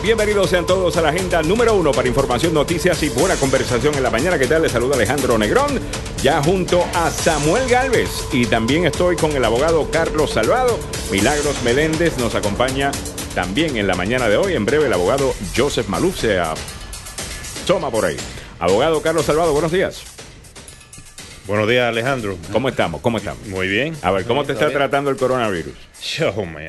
Bienvenidos sean todos a la agenda número uno para información, noticias y buena conversación en la mañana. ¿Qué tal? Les saluda Alejandro Negrón, ya junto a Samuel Galvez. Y también estoy con el abogado Carlos Salvado. Milagros Meléndez nos acompaña también en la mañana de hoy. En breve, el abogado Joseph Maluf se toma por ahí. Abogado Carlos Salvado, buenos días. Buenos días, Alejandro. ¿Cómo estamos? ¿Cómo estamos? Muy bien. A ver, ¿cómo te está tratando el coronavirus? Oh, man.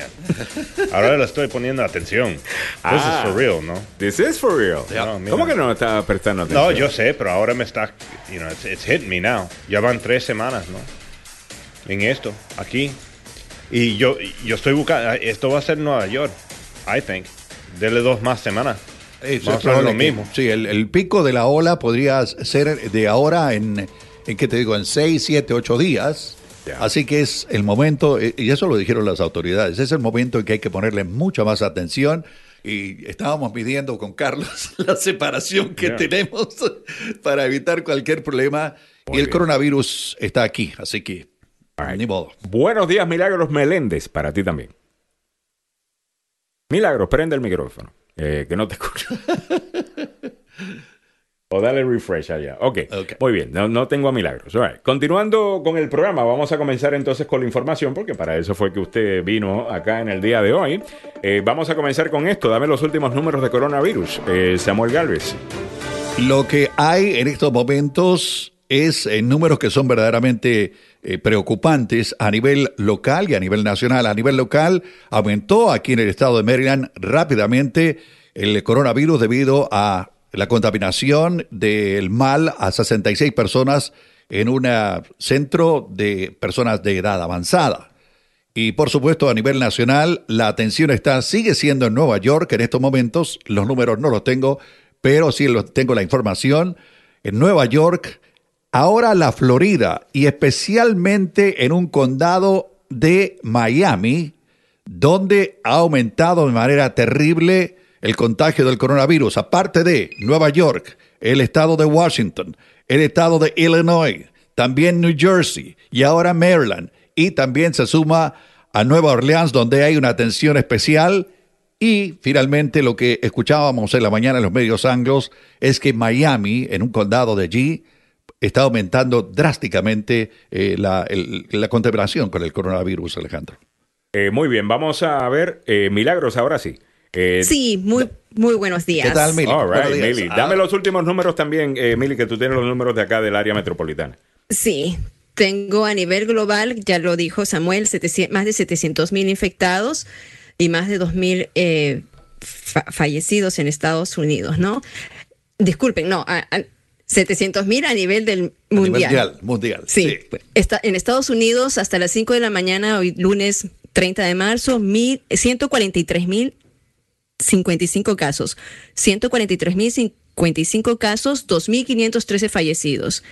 Ahora le estoy poniendo atención. This Ah. is for real, ¿no? This is for real. No. ¿Cómo que no está prestando atención? No, yo sé, pero ahora me está, you know, it's, it's hit me now. Ya van tres semanas, ¿no? En esto, aquí. Y yo, yo estoy buscando, esto va a ser Nueva York, I think. Dele dos más semanas. Eso es lo que- mismo. Sí, el, el pico de la ola podría ser de ahora en, en ¿qué te digo? En 6, 7, 8 días. Ya. Así que es el momento, eh, y eso lo dijeron las autoridades, es el momento en que hay que ponerle mucha más atención. Y estábamos midiendo con Carlos la separación que tenemos para evitar cualquier problema. Muy y el bien. coronavirus está aquí, así que right. ni modo. Buenos días, Milagros Meléndez, para ti también. Milagros, prende el micrófono, eh, que no te escucho. O dale refresh allá. Ok, Ok. muy bien, no, no tengo a Milagros. All right. Continuando con el programa, vamos a comenzar entonces con la información, porque para eso fue que usted vino acá en el día de hoy. Eh, vamos a comenzar con esto. Dame los últimos números de coronavirus. Eh, Samuel Galvez. Lo que hay en estos momentos es eh, números que son verdaderamente eh, preocupantes a nivel local y a nivel nacional. A nivel local aumentó aquí en el estado de Maryland rápidamente el coronavirus debido a la contaminación del mal a 66 personas en un centro de personas de edad avanzada. Y por supuesto, a nivel nacional, la atención está, sigue siendo en Nueva York en estos momentos. Los números no los tengo, pero sí los, tengo la información. En Nueva York, ahora la Florida y especialmente en un condado de Miami, donde ha aumentado de manera terrible el contagio del coronavirus. Aparte de Nueva York, el estado de Washington, el estado de Illinois, también New Jersey y ahora Maryland. Y también se suma a Nueva Orleans, donde hay una atención especial. Y finalmente lo que escuchábamos en la mañana en los medios anglos es que Miami, en un condado de allí, está aumentando drásticamente eh, la, el- contaminación con el coronavirus, Alejandro. Eh, muy bien, vamos a ver eh, Milagros ahora sí. Eh, Sí, muy, muy buenos días. ¿Qué tal, Mili? All right, Buenos días. Mili. Ah. Dame los últimos números también, eh, Mili, que tú tienes los números de acá del área metropolitana. Sí, tengo a nivel global, ya lo dijo Samuel, 700 más de 700 mil infectados y más de 2 mil eh, fa- fallecidos en Estados Unidos, ¿no? Disculpen, no, 700 mil a nivel del A nivel mundial. mundial. mundial, Sí, Está, en Estados Unidos hasta las 5 de la mañana, hoy lunes 30 de marzo, mil, 143 mil 55 casos, 143 mil 55 casos, 2.513 fallecidos.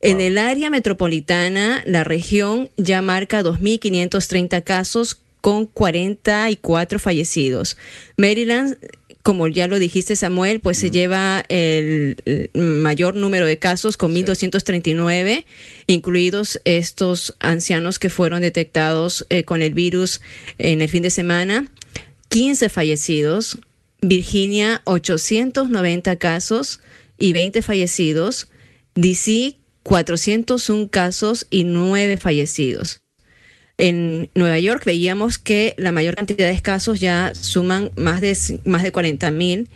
En el área metropolitana, la región ya marca 2.530 casos con 44 fallecidos. Maryland, como ya lo dijiste Samuel, pues se lleva el, mayor número de casos con 1.239, incluidos estos ancianos que fueron detectados eh, con el virus en el fin de semana. 15 fallecidos, Virginia 890 casos y 20 fallecidos, DC 401 casos y 9 fallecidos. En Nueva York veíamos que la mayor cantidad de casos ya suman más de, más de 40 mil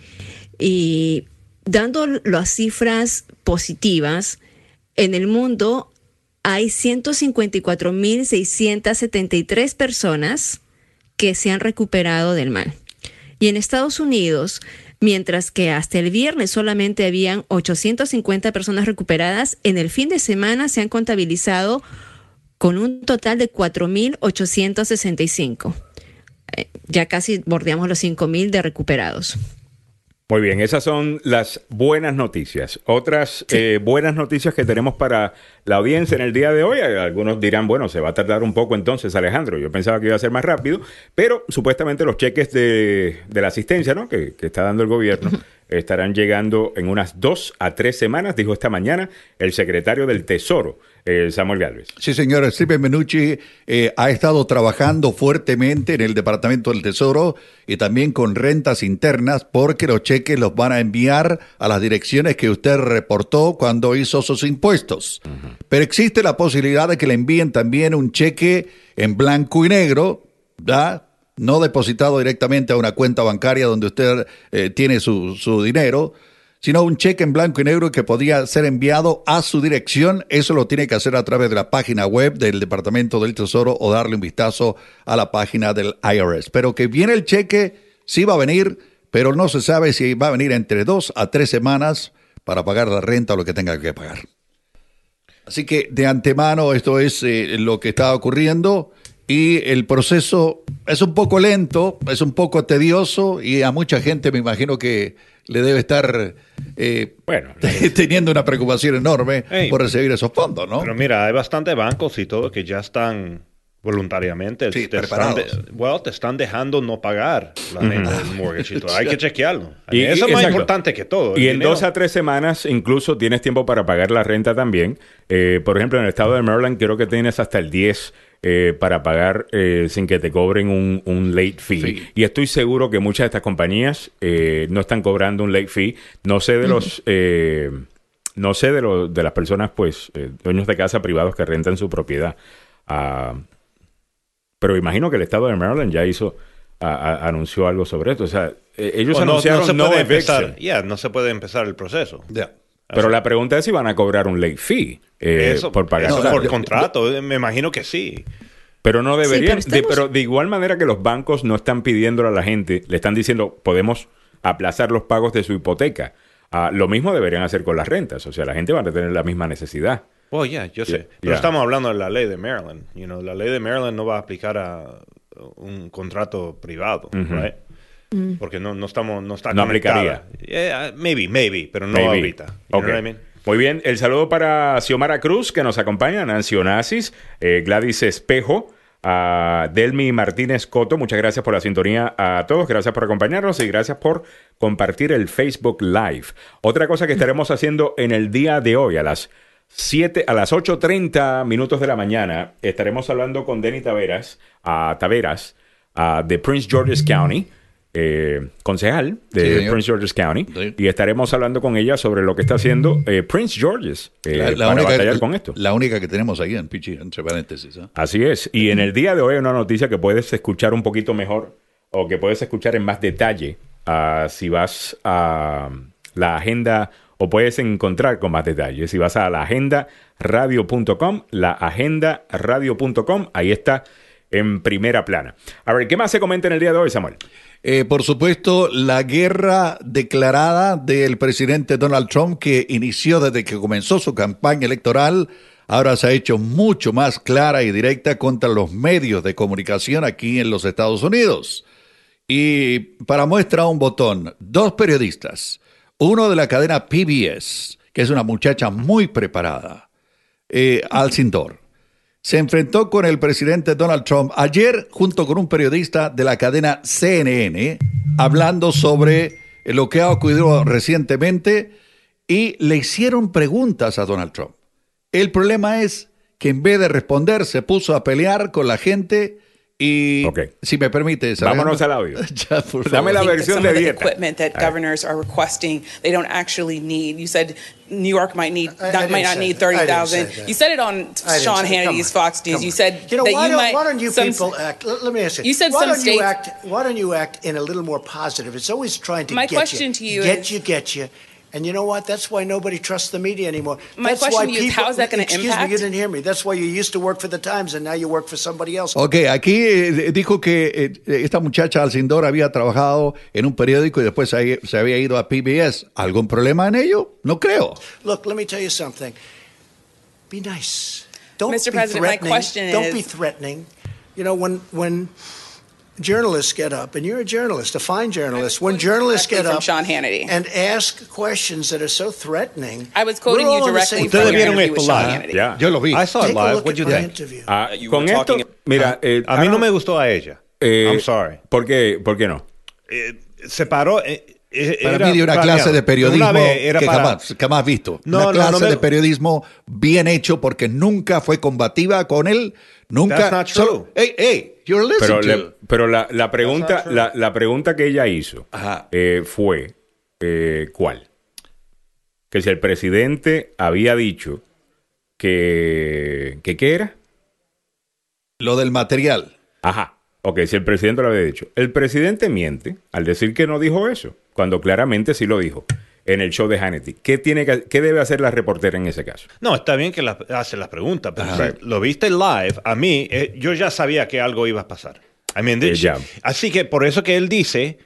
y dando las cifras positivas, en el mundo hay 154.673 personas que se han recuperado del mal. Y en Estados Unidos, mientras que hasta el viernes solamente habían 850 personas recuperadas, en el fin de semana se han contabilizado con un total de 4.865. Eh, Ya casi bordeamos los 5.000 de recuperados. Muy bien, esas son las buenas noticias. Otras eh, buenas noticias que tenemos para la audiencia en el día de hoy. Algunos dirán, bueno, se va a tardar un poco entonces, Alejandro. Yo pensaba que iba a ser más rápido, pero supuestamente los cheques de, de la asistencia ¿no? que, que está dando el gobierno estarán llegando en unas dos a tres semanas, dijo esta mañana el secretario del Tesoro. Eh, Samuel Galvez. Sí, señor. Steve Menucci eh, ha estado trabajando fuertemente en el Departamento del Tesoro y también con rentas internas porque los cheques los van a enviar a las direcciones que usted reportó cuando hizo sus impuestos. Pero existe la posibilidad de que le envíen también un cheque en blanco y negro, ¿da? no depositado directamente a una cuenta bancaria donde usted eh, tiene su, su dinero, sino un cheque en blanco y negro que podría ser enviado a su dirección. Eso lo tiene que hacer a través de la página web del Departamento del Tesoro o darle un vistazo a la página del IRS. Pero que viene el cheque, sí va a venir, pero no se sabe si va a venir entre dos a tres semanas para pagar la renta o lo que tenga que pagar. Así que de antemano esto es eh, lo que está ocurriendo y el proceso es un poco lento, es un poco tedioso y a mucha gente me imagino que le debe estar eh, Bueno, teniendo una preocupación enorme Hey. por recibir esos fondos, ¿no? Pero mira, hay bastantes bancos y todo que ya están voluntariamente. Sí, te, están de- preparados. well, te están dejando no pagar la renta del mortgage y todo. Hay que chequearlo. Y- Eso es más importante que todo. Y en dinero. dos a tres semanas incluso tienes tiempo para pagar la renta también. Eh, por ejemplo, en el estado de Maryland creo que tienes hasta el 10 eh, para pagar eh, sin que te cobren un, un late fee. Sí. Y estoy seguro que muchas de estas compañías eh, no están cobrando un late fee. No sé de los... eh, no sé de, lo- de las personas, pues, eh, dueños de casa privados que rentan su propiedad. Pero imagino que el estado de Maryland ya hizo, a- a- anunció algo sobre esto. O sea, eh, ellos O no, anunciaron no se no puede eviction. empezar. Ya, no se puede empezar el proceso. Ya. Pero la pregunta es si van a cobrar un late fee eh, eso, por pagar. eso por contrato, eh, me imagino que sí. pero no deberían. Sí, pero de- estamos- pero de igual manera que los bancos no están pidiéndole a la gente, le están diciendo, podemos aplazar los pagos de su hipoteca. Ah, lo mismo deberían hacer con las rentas. O sea, la gente va a tener la misma necesidad. Oh, ya, yo sé. Yeah, Pero yeah. estamos hablando de la ley de Maryland. You know, la ley de Maryland no va a aplicar a un contrato privado, right? Porque no, no estamos, no está No conectada. Yeah, maybe, maybe, pero no Maybe. ahorita. You Ok. know what I mean? Muy bien, el saludo para Xiomara Cruz, que nos acompaña, Nancy Onassis, eh, Gladys Espejo, a Delmi Martínez Coto. Muchas gracias por la sintonía a todos, gracias por acompañarnos y gracias por compartir el Facebook Live. Otra cosa que estaremos haciendo en el día de hoy, a las 7, a las 8.30 minutos de la mañana, estaremos hablando con Denny Taveras, a Taveras, a, de Prince George's County. Eh, concejal de Sí. Prince George's County Sí. y estaremos hablando con ella sobre lo que está haciendo eh, Prince George's eh, La, la para única, batallar con esto. la única que tenemos ahí en Pichi, entre paréntesis. ¿eh? Así es. Y en el día de hoy hay una noticia que puedes escuchar un poquito mejor o que puedes escuchar en más detalle ah, si vas a la agenda o puedes encontrar con más detalle. Si vas a la agendaradio.com, la agendaradio.com, ahí está en primera plana. A ver, ¿qué más se comenta en el día de hoy, Samuel? Eh, por supuesto, la guerra declarada del presidente Donald Trump que inició desde que comenzó su campaña electoral, ahora se ha hecho mucho más clara y directa contra los medios de comunicación aquí en los Estados Unidos. Y para muestra un botón, dos periodistas, uno de la cadena PBS, que es una muchacha muy preparada, eh, Alcindor, se enfrentó con el presidente Donald Trump ayer junto con un periodista de la cadena CNN hablando sobre lo que ha ocurrido recientemente y le hicieron preguntas a Donald Trump. El problema es que en vez de responder se puso a pelear con la gente y Ok. si me permite Vámonos al audio. Ya, por Dame favor. la versión some de of the dieta. equipment that governors are requesting, they don't actually need. You said New York might need, I- I not, didn't might not need that. I didn't thirty thousand. You said it on Sean Hannity's Fox News. You said you know, that why, you don't, might. why don't you some- people act? Let, let me ask you. You said why some don't you act? Why don't you act in a little more positive? It's always trying to My get question you, to you get is- you, get you. And you know what? That's why nobody trusts the media anymore. My That's question why to you is, people, how is that gonna Excuse me, you didn't hear me. That's why you used to work for the Times and now you work for somebody else. Ok, aquí eh, dijo que eh, esta muchacha Alcindor había trabajado en un periódico y después se, se había ido a PBS. ¿Algún problema en ello? No creo. Look, let me tell you something. Be nice. Don't Mr. be President, my threatening. question Don't be threatening. You know, when when journalists get up, and you're a journalist, a fine journalist, when journalists get from up Sean Hannity. and ask questions that are so threatening, I was quoting you directly Ustedes your vieron interview with esto Sean live. Hannity. Ya. Yo lo vi. I saw it live. look What'd you think? interview. Ah, You con esto, talking- mira, eh, A mí no me gustó a ella. eh, I'm sorry. ¿Por qué? ¿Por qué no? Eh, se paró. eh, eh, Para era mí de una planeado. clase de periodismo era que para- jamás, jamás visto. No, una no, clase no me- de periodismo bien hecho porque nunca fue combativa con él. Nunca. That's not true. solo- hey, hey, you're Pero, le- pero la, la pregunta, la, la pregunta que ella hizo eh, fue eh, ¿cuál? Que si el presidente había dicho que, que ¿qué era? Lo del material. Ajá. Ok, si el presidente lo había dicho. El presidente miente al decir que no dijo eso, cuando claramente sí lo dijo en el show de Hannity. ¿Qué, tiene que, qué debe hacer la reportera en ese caso? No, está bien que la, hace las preguntas, pero Ajá. si lo viste live, a mí, eh, yo ya sabía que algo iba a pasar. I mean, Eh, ya. Así que por eso que él dice,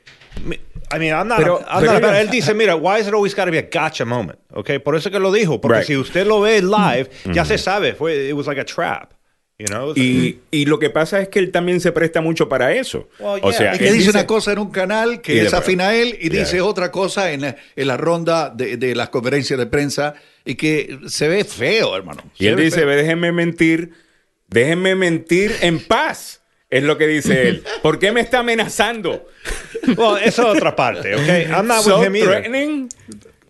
I mean, I'm not- Pero- I'm pero not- ella- él dice, mira, why is it always got to be a gotcha moment? Okay, por eso que lo dijo, porque Right. si usted lo ve live, ya se sabe, fue, it was like a trap, you know? Y, y lo que pasa es que él también se presta mucho para eso. Well, o sea, Es que él dice, dice- una cosa en un canal que es afín a él y Yeah. dice otra cosa en, en la ronda de, de las conferencias de prensa y que se ve feo, hermano. Y él ve dice, feo. déjenme mentir, déjenme mentir en paz. Es lo que dice él. ¿Por qué me está amenazando? Well, esa es otra parte, okay? I'm not so with him either. threatening.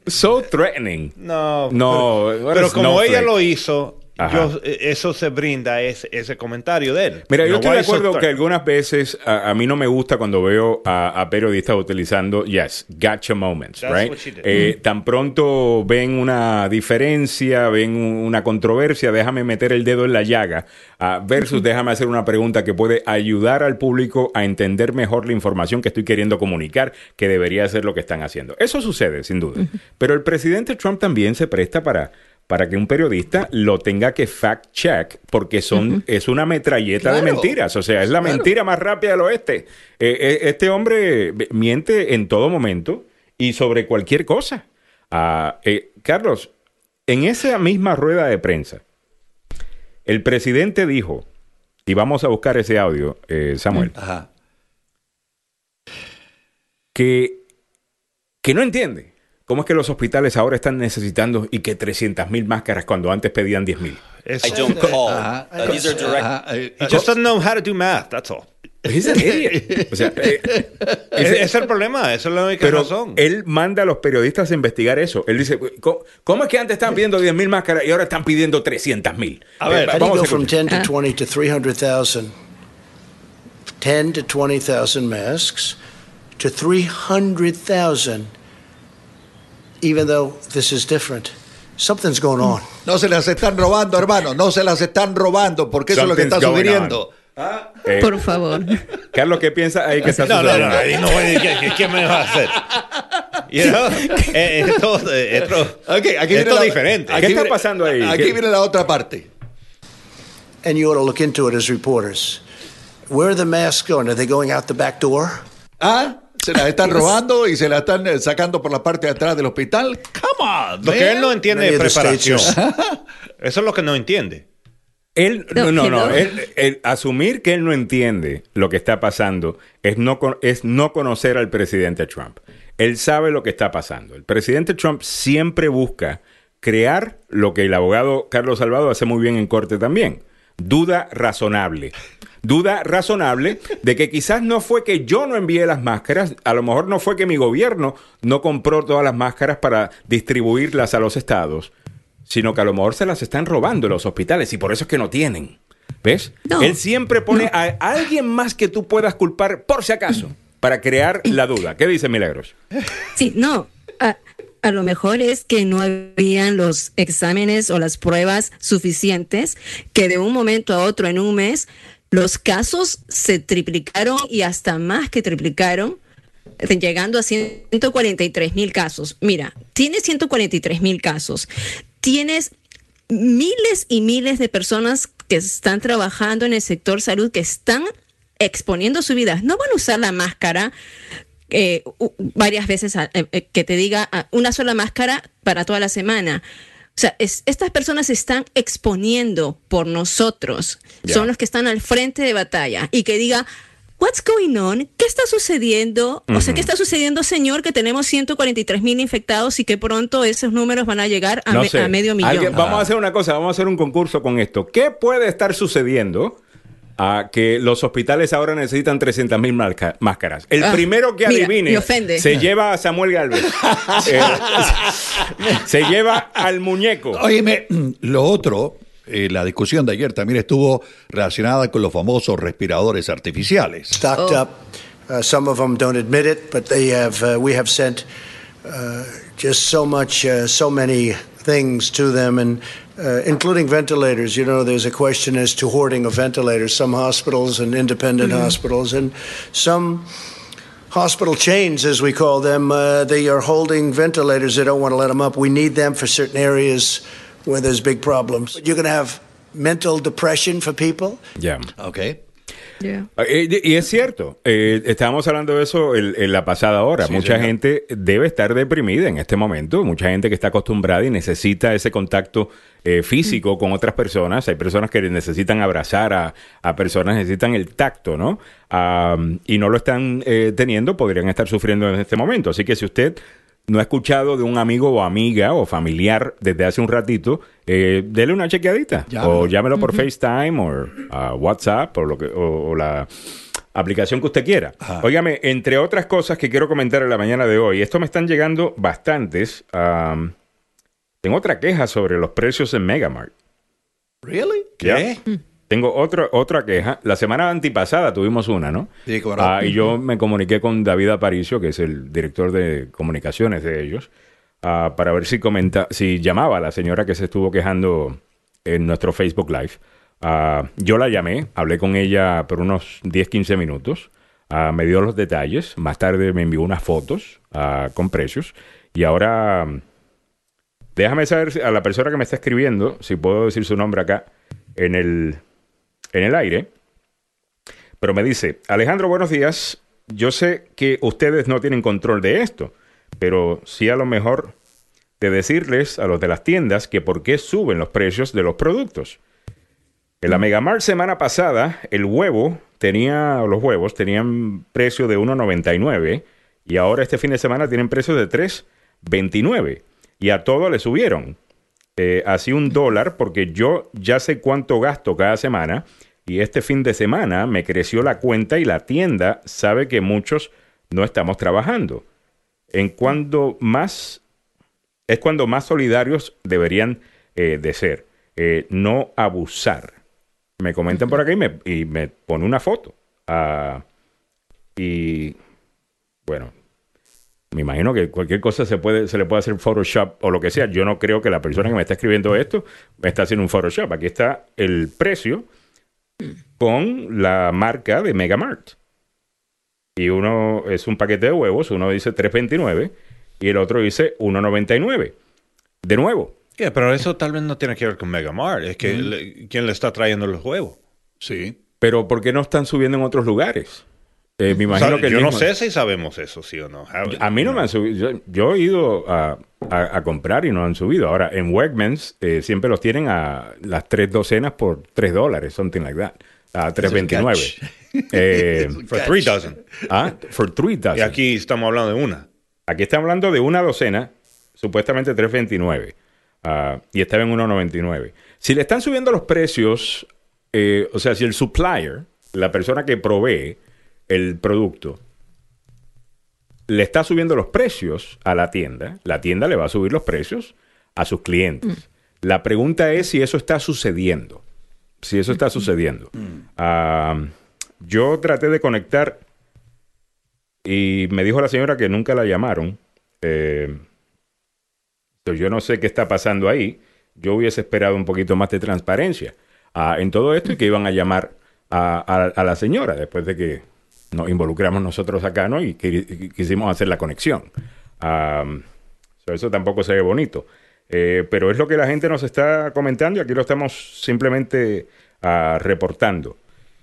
So threatening. No, No, pero, como no ella threat? lo hizo. Yo, eh, eso se brinda ese, ese comentario de él. Mira, yo No, estoy de acuerdo que algunas veces a, a mí no me gusta cuando veo a, a periodistas utilizando, yes, gotcha moments, That's right? Eh, tan pronto ven una diferencia, ven un- una controversia, déjame meter el dedo en la llaga, ah, versus déjame hacer una pregunta que puede ayudar al público a entender mejor la información que estoy queriendo comunicar, que debería ser lo que están haciendo. Eso sucede, sin duda. Pero el presidente Trump también se presta para para que un periodista lo tenga que fact check porque son es una metralleta de mentiras, o sea, es la Claro. mentira más rápida del oeste. Eh, eh, este hombre miente en todo momento y sobre cualquier cosa. Ah, eh, Carlos, en esa misma rueda de prensa, el presidente dijo, y vamos a buscar ese audio, eh, Samuel, Ajá. que, que no entiende cómo es que los hospitales ahora están necesitando y que 300 mil máscaras cuando antes pedían 10 mil. Es- I don't call. Uh, these are direct. Ajá, eh, He just doesn't know how to do math, that's all. He's an idiot. O sea, eh, Ese es el problema, esa es la única pero razón. él manda a los periodistas a investigar eso. Él dice, ¿cómo, cómo es que antes estaban pidiendo 10 mil máscaras y ahora están pidiendo 300 mil? A ver, you vamos go a from escuchar. 10 to 20 to 300,000? 10 to 20,000 masks to 300,000, even though this is different. Something's going on. No se las están robando, hermano. No se las están robando porque eso es lo que está Something's sugiriendo. Eh, Por favor. Carlos, ¿qué piensa ahí que está No, no, sucediendo? no, ahí no voy a ¿qué, qué- qué me va a hacer? You know? Eh, esto, eh, esto, Ok, aquí viene esto la- diferente. aquí ¿Qué está pasando ahí? Aquí ¿Qué- viene la otra parte. And you ought to look into it as reporters. Where are the masks going? Are they going out the back door? Ah, se las están robando y se las están eh, sacando por la parte de atrás del hospital. Come on, Lo que él no entiende es preparación. Eso es lo que no entiende. Él, no, No, no, él- él- asumir que él no entiende lo que está pasando es no, es no conocer al presidente Trump. Él sabe lo que está pasando. El presidente Trump siempre busca crear lo que el abogado Carlos Salvado hace muy bien en corte también. Duda razonable. Duda razonable de que quizás no fue que yo no envié las máscaras, a lo mejor no fue que mi gobierno no compró todas las máscaras para distribuirlas a los estados, sino que a lo mejor se las están robando en los hospitales y por eso es que no tienen. ¿Ves? No, Él siempre pone a alguien más que tú puedas culpar por si acaso para crear la duda. ¿Qué dice Milagros? Sí, no. A, a lo mejor es que no habían los exámenes o las pruebas suficientes, que de un momento a otro en un mes los casos se triplicaron y hasta más que triplicaron, llegando a 143 mil casos. Mira, tienes 143 mil casos, tienes miles y miles de personas que están trabajando en el sector salud, que están exponiendo su vida. No van a usar la máscara eh, varias veces, eh, eh, que te diga ah, una sola máscara para toda la semana. O sea, es- estas personas se están exponiendo por nosotros. Son los que están al frente de batalla. Y que diga, what's going on? ¿Qué está sucediendo? O sea, ¿qué está sucediendo, señor? Que tenemos 143 mil infectados y que pronto esos números van a llegar a, No me- sé. a medio millón. Alguien- vamos a hacer una cosa, vamos a hacer un concurso con esto. ¿Qué puede estar sucediendo a que los hospitales ahora necesitan 300 mil máscaras. El Ah, primero que mira, adivine me ofende. se lleva a Samuel Galvez. Eh, se lleva al muñeco. Óyeme, lo otro, eh, la discusión de ayer también estuvo relacionada con los famosos respiradores artificiales. stocked Oh. up. Uh, some of them don't admit it, but they have. Uh, we have sent uh, just so much, uh, so many things to them, and uh, including ventilators. You know, there's a question as to hoarding of ventilators. Some hospitals and independent hospitals, and some hospital chains, as we call them, uh, they are holding ventilators. They don't want to let them up. We need them for certain areas where there's big problems. You're going to have mental depression for people. Yeah. Ok. Yeah. Eh, y es cierto, eh, estábamos hablando de eso en, en la pasada hora. Sí, mucha señor. gente debe estar deprimida en este momento, mucha gente que está acostumbrada y necesita ese contacto eh, físico con otras personas. Hay personas que necesitan abrazar a, a personas, necesitan el tacto, ¿no? Y no lo están eh, teniendo, podrían estar sufriendo en este momento. Así que si usted no ha escuchado de un amigo o amiga o familiar desde hace un ratito, eh, dele una chequeadita. O llámelo por FaceTime o WhatsApp o, lo que, o, o la aplicación que usted quiera. Ajá. Óigame, entre otras cosas que quiero comentar en la mañana de hoy, esto me están llegando bastantes. tengo otra queja sobre los precios en Megamart. ¿Really? ¿Ya? Tengo otra, otra queja. La semana antipasada tuvimos una, ¿no? Sí, no. Ah, y yo me comuniqué con David Aparicio, que es el director de comunicaciones de ellos, ah, para ver si comenta, si llamaba a la señora que se estuvo quejando en nuestro Facebook Live. Ah, yo la llamé, hablé con ella por unos 10, 15 minutos. Ah, me dio los detalles. Más tarde me envió unas fotos con precios. Y ahora déjame saber a la persona que me está escribiendo, si puedo decir su nombre acá en el, en el aire. Pero me dice, Alejandro, buenos días. Yo sé que ustedes no tienen control de esto, pero sí a lo mejor de decirles a los de las tiendas que por qué suben los precios de los productos. En la Megamart semana pasada, el huevo tenía, los huevos tenían precio de 1.99 y ahora este fin de semana tienen precio de 3.29 y a todo le subieron. Eh, así un dólar porque yo ya sé cuánto gasto cada semana y este fin de semana me creció la cuenta y la tienda sabe que muchos no estamos trabajando. En cuando más es cuando más solidarios deberían eh, de ser, eh, no abusar. Me comentan por acá y me, y me pone una foto. Ah, y bueno, me imagino que cualquier cosa se puede se le puede hacer Photoshop o lo que sea. Yo no creo que la persona que me está escribiendo esto me está haciendo un Photoshop. Aquí está el precio con la marca de Megamart. Y uno es un paquete de huevos, uno dice 3.29 y el otro dice 1.99. De nuevo, Yeah, pero eso tal vez no tiene que ver con Megamart. Es que le- quién le está trayendo los huevos. Sí. pero ¿por qué no están subiendo en otros lugares? Eh, me imagino O sea, que el yo no sé si sabemos eso, sí o no. How- A mí no me han subido. Yo, yo he ido a, a- a comprar y no han subido. Ahora, en Wegmans eh, siempre los tienen a las tres docenas por tres dólares, something like that. A 3.29. Eh, For three dozen. ah, for three Y dozen. aquí estamos hablando de una. Aquí está hablando de una docena, supuestamente 3.29. ah, y estaba en 1.99. Si le están subiendo los precios, eh, o sea, si el supplier, la persona que provee el producto, le está subiendo los precios a la tienda, la tienda le va a subir los precios a sus clientes. La pregunta es si eso está sucediendo. Si eso está sucediendo. Ah, yo traté de conectar y me dijo la señora que nunca la llamaron. Eh, yo no sé qué está pasando ahí. Yo hubiese esperado un poquito más de transparencia ah, en todo esto y que iban a llamar a, a- a la señora después de que nos involucramos nosotros acá, ¿no? Y quisimos hacer la conexión. So, eso tampoco se ve bonito. Eh, pero es lo que la gente nos está comentando y aquí lo estamos simplemente ah, reportando.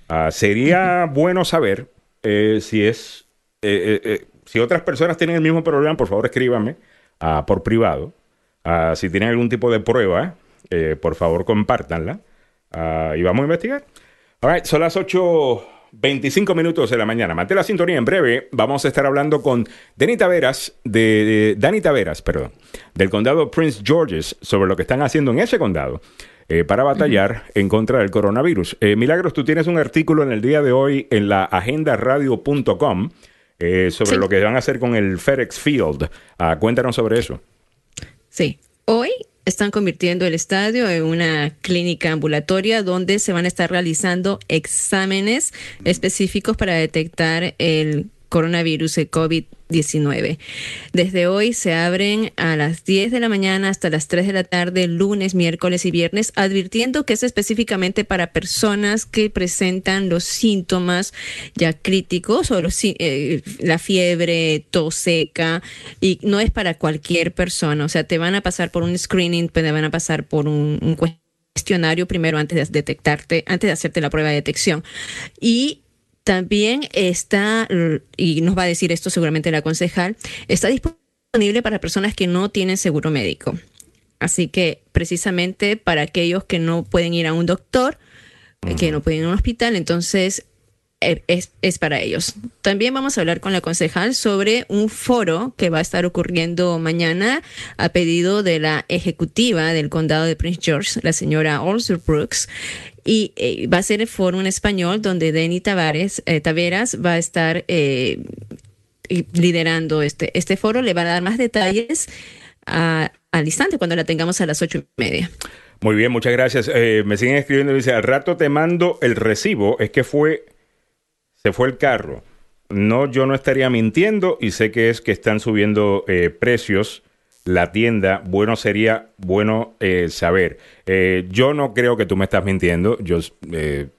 Ah, sería bueno saber eh, si es eh, si otras personas tienen el mismo problema, por favor escríbanme ah, por privado. Si tienen algún tipo de prueba, por favor compártanla y vamos a investigar. All right, son las 8.25 minutos de la mañana. Mantén la sintonía en breve. Vamos a estar hablando con Dani Taveras, de, de- Dani Taveras, perdón, del condado Prince George's sobre lo que están haciendo en ese condado eh, para batallar en contra del coronavirus. Eh, Milagros, tú tienes un artículo en el día de hoy en la agendaradio.com eh, sobre Sí. lo que van a hacer con el FedEx Field. Ah, cuéntanos sobre eso. Sí, hoy están convirtiendo el estadio en una clínica ambulatoria donde se van a estar realizando exámenes específicos para detectar el coronavirus, el COVID-19. Desde hoy se abren a las 10 de la mañana hasta las 3 de la tarde, lunes, miércoles y viernes, advirtiendo que es específicamente para personas que presentan los síntomas ya críticos o eh, la fiebre, tos seca, y no es para cualquier persona. O sea, te van a pasar por un screening, te van a pasar por un, un cuestionario primero antes de detectarte, antes de hacerte la prueba de detección. Y también está, y nos va a decir esto seguramente la concejal, está disponible para personas que no tienen seguro médico. Así que precisamente para aquellos que no pueden ir a un doctor, que no pueden ir a un hospital, entonces eh, es, es para ellos. También vamos a hablar con la concejal sobre un foro que va a estar ocurriendo mañana a pedido de la ejecutiva del condado de Prince George, la señora Olser Brooks. Y eh, va a ser el foro en español donde Denny Tavares, eh, Taveras va a estar eh, liderando este, este foro. Le va a dar más detalles a- al instante cuando la tengamos a las ocho y media. Muy bien, muchas gracias. Eh, me siguen escribiendo, dice, al rato te mando el recibo, es que fue, se fue el carro. No, yo no estaría mintiendo y sé que es que están subiendo precios la tienda. Bueno, sería bueno eh, saber. Eh, yo no creo que tú me estás mintiendo. Yo eh,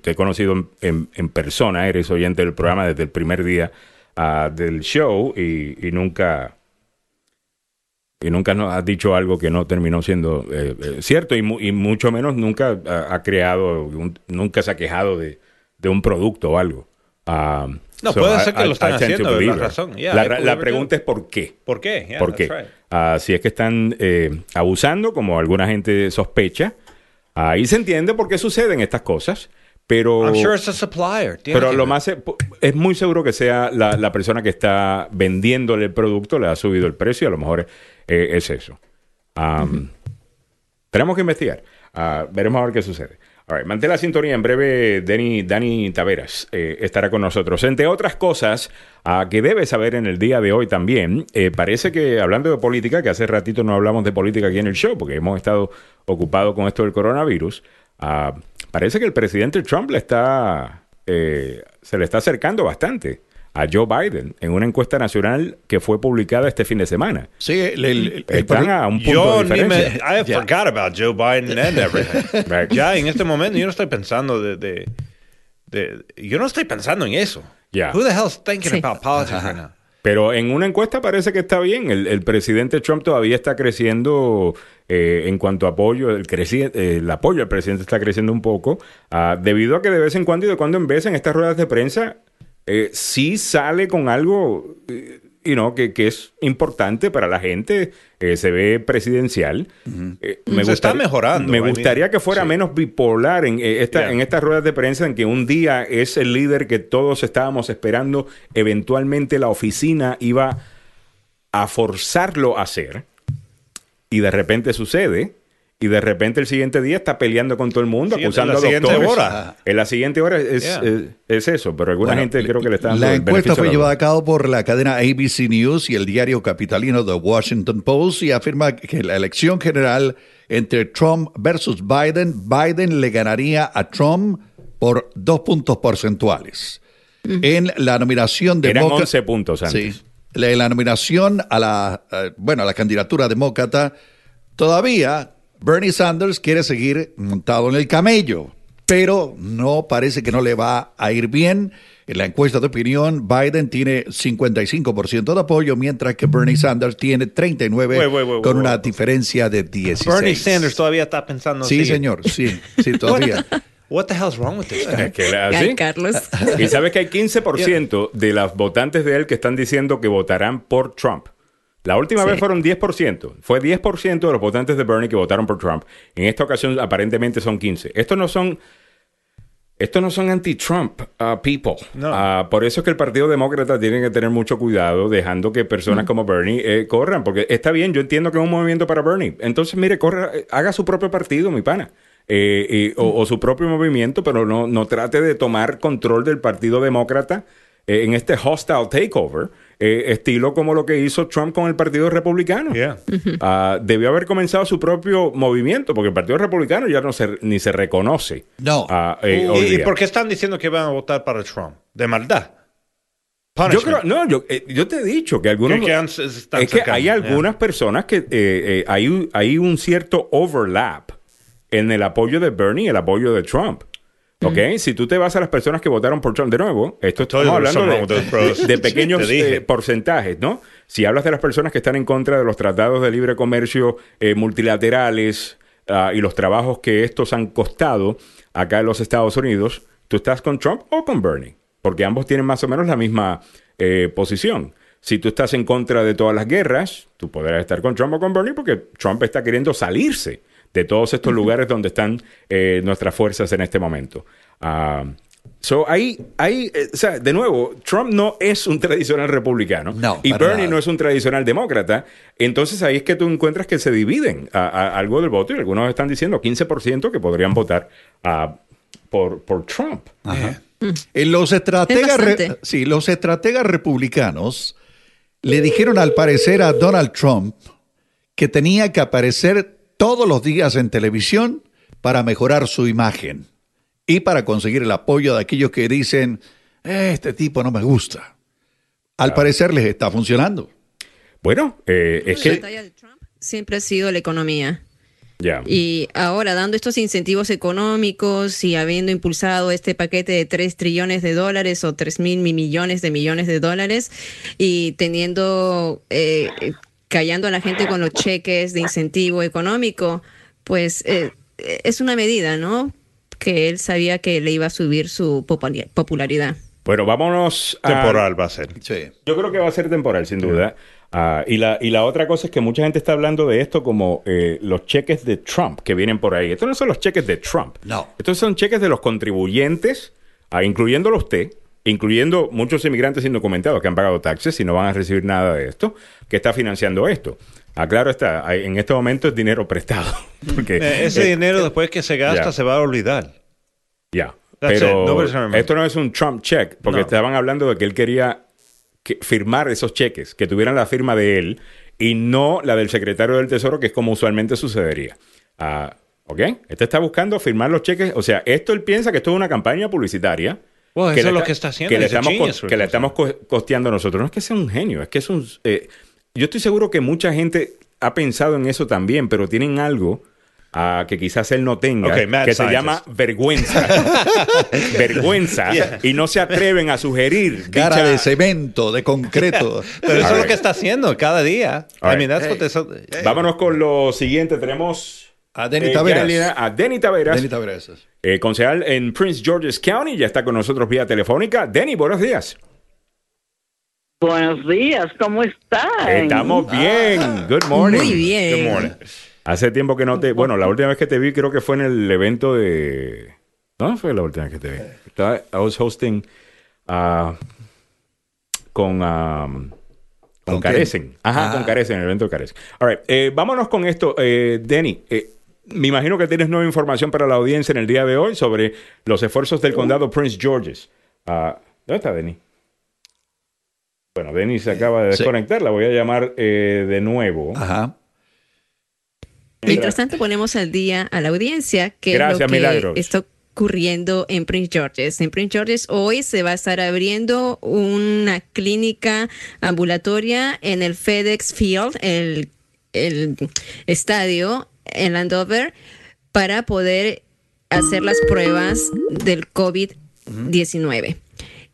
te he conocido en, persona, eres oyente del programa desde el primer día ah, del show y, nunca y nunca nos has dicho algo que no terminó siendo eh, eh, cierto y, mu- y mucho menos nunca ha, ha creado, un- nunca se ha quejado de, de un producto o algo. Ah, No, puede ser que lo están to haciendo, la razón. Yeah, la, I pregunta es por qué. ¿Por qué? Yeah, ¿Por qué? right. Ah, si es que están eh, abusando, como alguna gente sospecha, ahí se entiende por qué suceden estas cosas, pero... I'm sure it's a supplier. Pero lo más es muy seguro que sea la, la persona que está vendiéndole el producto, le ha subido el precio, a lo mejor eh, es eso. Tenemos que investigar. Ah, veremos a ver qué sucede. Mantén la sintonía. En breve, Dani, Dani Taveras eh, estará con nosotros. Entre otras cosas ah, que debes saber en el día de hoy también, eh, parece que hablando de política, que hace ratito no hablamos de política aquí en el show, porque hemos estado ocupados con esto del coronavirus, ah, parece que el presidente Trump le está, eh, se le está acercando bastante a Joe Biden en una encuesta nacional que fue publicada este fin de semana. Sí, el, el- el- Están a un punto Yo de ni me, diferencia. I forgot about Joe Biden and everything. Right. Ya en este momento yo no estoy pensando de, de, de- yo no estoy pensando en eso. Yeah. Who the hell's thinking Sí. about politics right now? Pero en una encuesta parece que está bien. El, el presidente Trump todavía está creciendo eh, en cuanto a apoyo. El, creci- el apoyo al presidente está creciendo un poco. ah, debido a que de vez en cuando y de cuando en vez en estas ruedas de prensa eh, sí sale con algo eh, you know, que, que es importante para la gente. eh, se ve presidencial. Eh, Se está mejorando, Me I mean, gustaría que fuera sí. menos bipolar en, esta, Yeah. en estas ruedas de prensa en que un día es el líder que todos estábamos esperando, eventualmente la oficina iba a forzarlo a hacer y de repente sucede y de repente el siguiente día está peleando con todo el mundo, Siguiente- acusando la a siguiente doctores. hora. En la siguiente hora es, Yeah. es, es eso, pero alguna Bueno, gente creo que le está dando La encuesta fue llevada a cabo por la cadena ABC News y el diario capitalino The Washington Post y afirma que la elección general entre Trump versus Biden, Biden le ganaría a Trump por dos puntos porcentuales. En la nominación de Eran 11 puntos antes. Sí. La, la nominación a la, eh, bueno, a la candidatura demócrata, todavía Bernie Sanders quiere seguir montado en el camello, pero no parece que no le va a ir bien. En la encuesta de opinión, Biden tiene 55% de apoyo, mientras que Bernie Sanders tiene 39% Wait, wait, wait, con wait, una wait. diferencia de 16. Bernie Sanders todavía está pensando Sí, así. señor, sí, sí, todavía. What the hell's wrong with this guy? ¿sí? Carlos. Y sabes que hay 15% de las votantes de él que están diciendo que votarán por Trump. La última Sí. vez fueron 10%. Fue 10% de los votantes de Bernie que votaron por Trump. En esta ocasión aparentemente son 15. Estos no son Estos no son anti-Trump uh, people. No. Ah, por eso es que el Partido Demócrata tiene que tener mucho cuidado dejando que personas como Bernie eh, corran. Porque está bien, yo entiendo que es un movimiento para Bernie. Entonces, mire, corra, eh, haga su propio partido, mi pana. Eh, eh, o, o su propio movimiento, pero no, no trate de tomar control del Partido Demócrata eh, en este hostile takeover, eh, estilo como lo que hizo Trump con el Partido Republicano. Yeah. Ah, debió haber comenzado su propio movimiento, porque el Partido Republicano ya no se, ni se reconoce. No. Ah, eh, ¿Y, y por qué están diciendo que van a votar para Trump? De maldad. Yo Punishment. creo, no, yo, eh, yo te he dicho que algunos. Que- es que hay yeah. algunas personas que eh, eh, hay, un- hay un cierto overlap en el apoyo de Bernie y el apoyo de Trump. ¿Ok? Si tú te vas a las personas que votaron por Trump, de nuevo, esto estamos hablando de, pequeños eh, porcentajes, ¿no? Si hablas de las personas que están en contra de los tratados de libre comercio eh, multilaterales ah, y los trabajos que estos han costado acá en los Estados Unidos, ¿tú estás con Trump o con Bernie? Porque ambos tienen más o menos la misma eh, posición. Si tú estás en contra de todas las guerras, tú podrás estar con Trump o con Bernie porque Trump está queriendo salirse de todos estos lugares donde están eh, nuestras fuerzas en este momento. Ah, so, ahí, ahí eh, o sea, de nuevo, Trump no es un tradicional republicano No, y Bernie nada. no es un tradicional demócrata. Entonces ahí es que tú encuentras que se dividen a- a- algo del voto y algunos están diciendo 15% que podrían votar ah, por, por Trump. Eh, Los estrategas, Es sí, los estrategas republicanos le dijeron al parecer a Donald Trump que tenía que aparecer todos los días en televisión para mejorar su imagen y para conseguir el apoyo de aquellos que dicen, "Eh, este tipo no me gusta. Al parecer les está funcionando. Bueno, eh, es La que... batalla de Trump siempre ha sido la economía. Ya. Y ahora, dando estos incentivos económicos y habiendo impulsado este paquete de 3 trillones de dólares o 3 mil millones de millones de dólares y teniendo, eh, callando a la gente con los cheques de incentivo económico, pues eh, es una medida, ¿no? Que él sabía que le iba a subir su popularidad. Bueno, vámonos a... Temporal va a ser. Sí. Yo creo que va a ser temporal, sin duda. Ah, y, la, y la otra cosa es que mucha gente está hablando de esto como eh, los cheques de Trump que vienen por ahí. Estos no son los cheques de Trump. No. Estos son cheques de los contribuyentes, ah, incluyéndolo usted, incluyendo muchos inmigrantes indocumentados que han pagado taxes y no van a recibir nada de esto, que está financiando esto. Ah, claro está, en este momento es dinero prestado. Porque, Eh, ese eh, dinero después que se gasta se va a olvidar. Ya. Pero esto no es un Trump check, porque No. estaban hablando de que él quería que- firmar esos cheques, que tuvieran la firma de él y no la del secretario del Tesoro, que es como usualmente sucedería. Ah, ¿Ok? Este está buscando firmar los cheques. O sea, esto él piensa que esto es una campaña publicitaria. Bueno, que eso es lo que está haciendo, Que le estamos, genius, que le estamos co- costeando nosotros. No es que sea un genio, es que es un... eh, yo estoy seguro que mucha gente ha pensado en eso también, pero tienen algo ah, que quizás él no tenga, Ok, mad que se scientist. llama vergüenza. vergüenza. Yeah. Y no se atreven a sugerir. Cara dicha- de cemento, de concreto. Pero eso All es lo right. que está haciendo cada día. I mean, right. that's what this- Vámonos con lo siguiente. Tenemos A Denny eh, Taveras. línea a Denny Taveras, Denny Taveras. eh, concejal en Prince George's County. Ya está con nosotros vía telefónica. Denny, buenos días. Buenos días, ¿cómo están? Estamos bien. Good morning. Muy bien. Good morning. Hace tiempo que no te... Bueno, la última vez que te vi creo que fue en el evento de... ¿Dónde fue la última vez que te vi? Estaba, I was hosting ah, con... ah, con ¿Con Carecen. Ajá, Ah. con Carecen, en el evento de Carecen. All right, eh, vámonos con esto. Eh, Denny, eh, me imagino que tienes nueva información para la audiencia en el día de hoy sobre los esfuerzos del condado Prince George's. Ah, ¿Dónde está Denny? Bueno, Denny se acaba de Sí. desconectar. La voy a llamar eh, de nuevo. Ajá. Mientras tanto, ponemos al día a la audiencia que Gracias, lo que Milagros. está ocurriendo en Prince George's. En Prince George's hoy se va a estar abriendo una clínica ambulatoria en el FedEx Field, el, el estadio en Landover, para poder hacer las pruebas del COVID-19.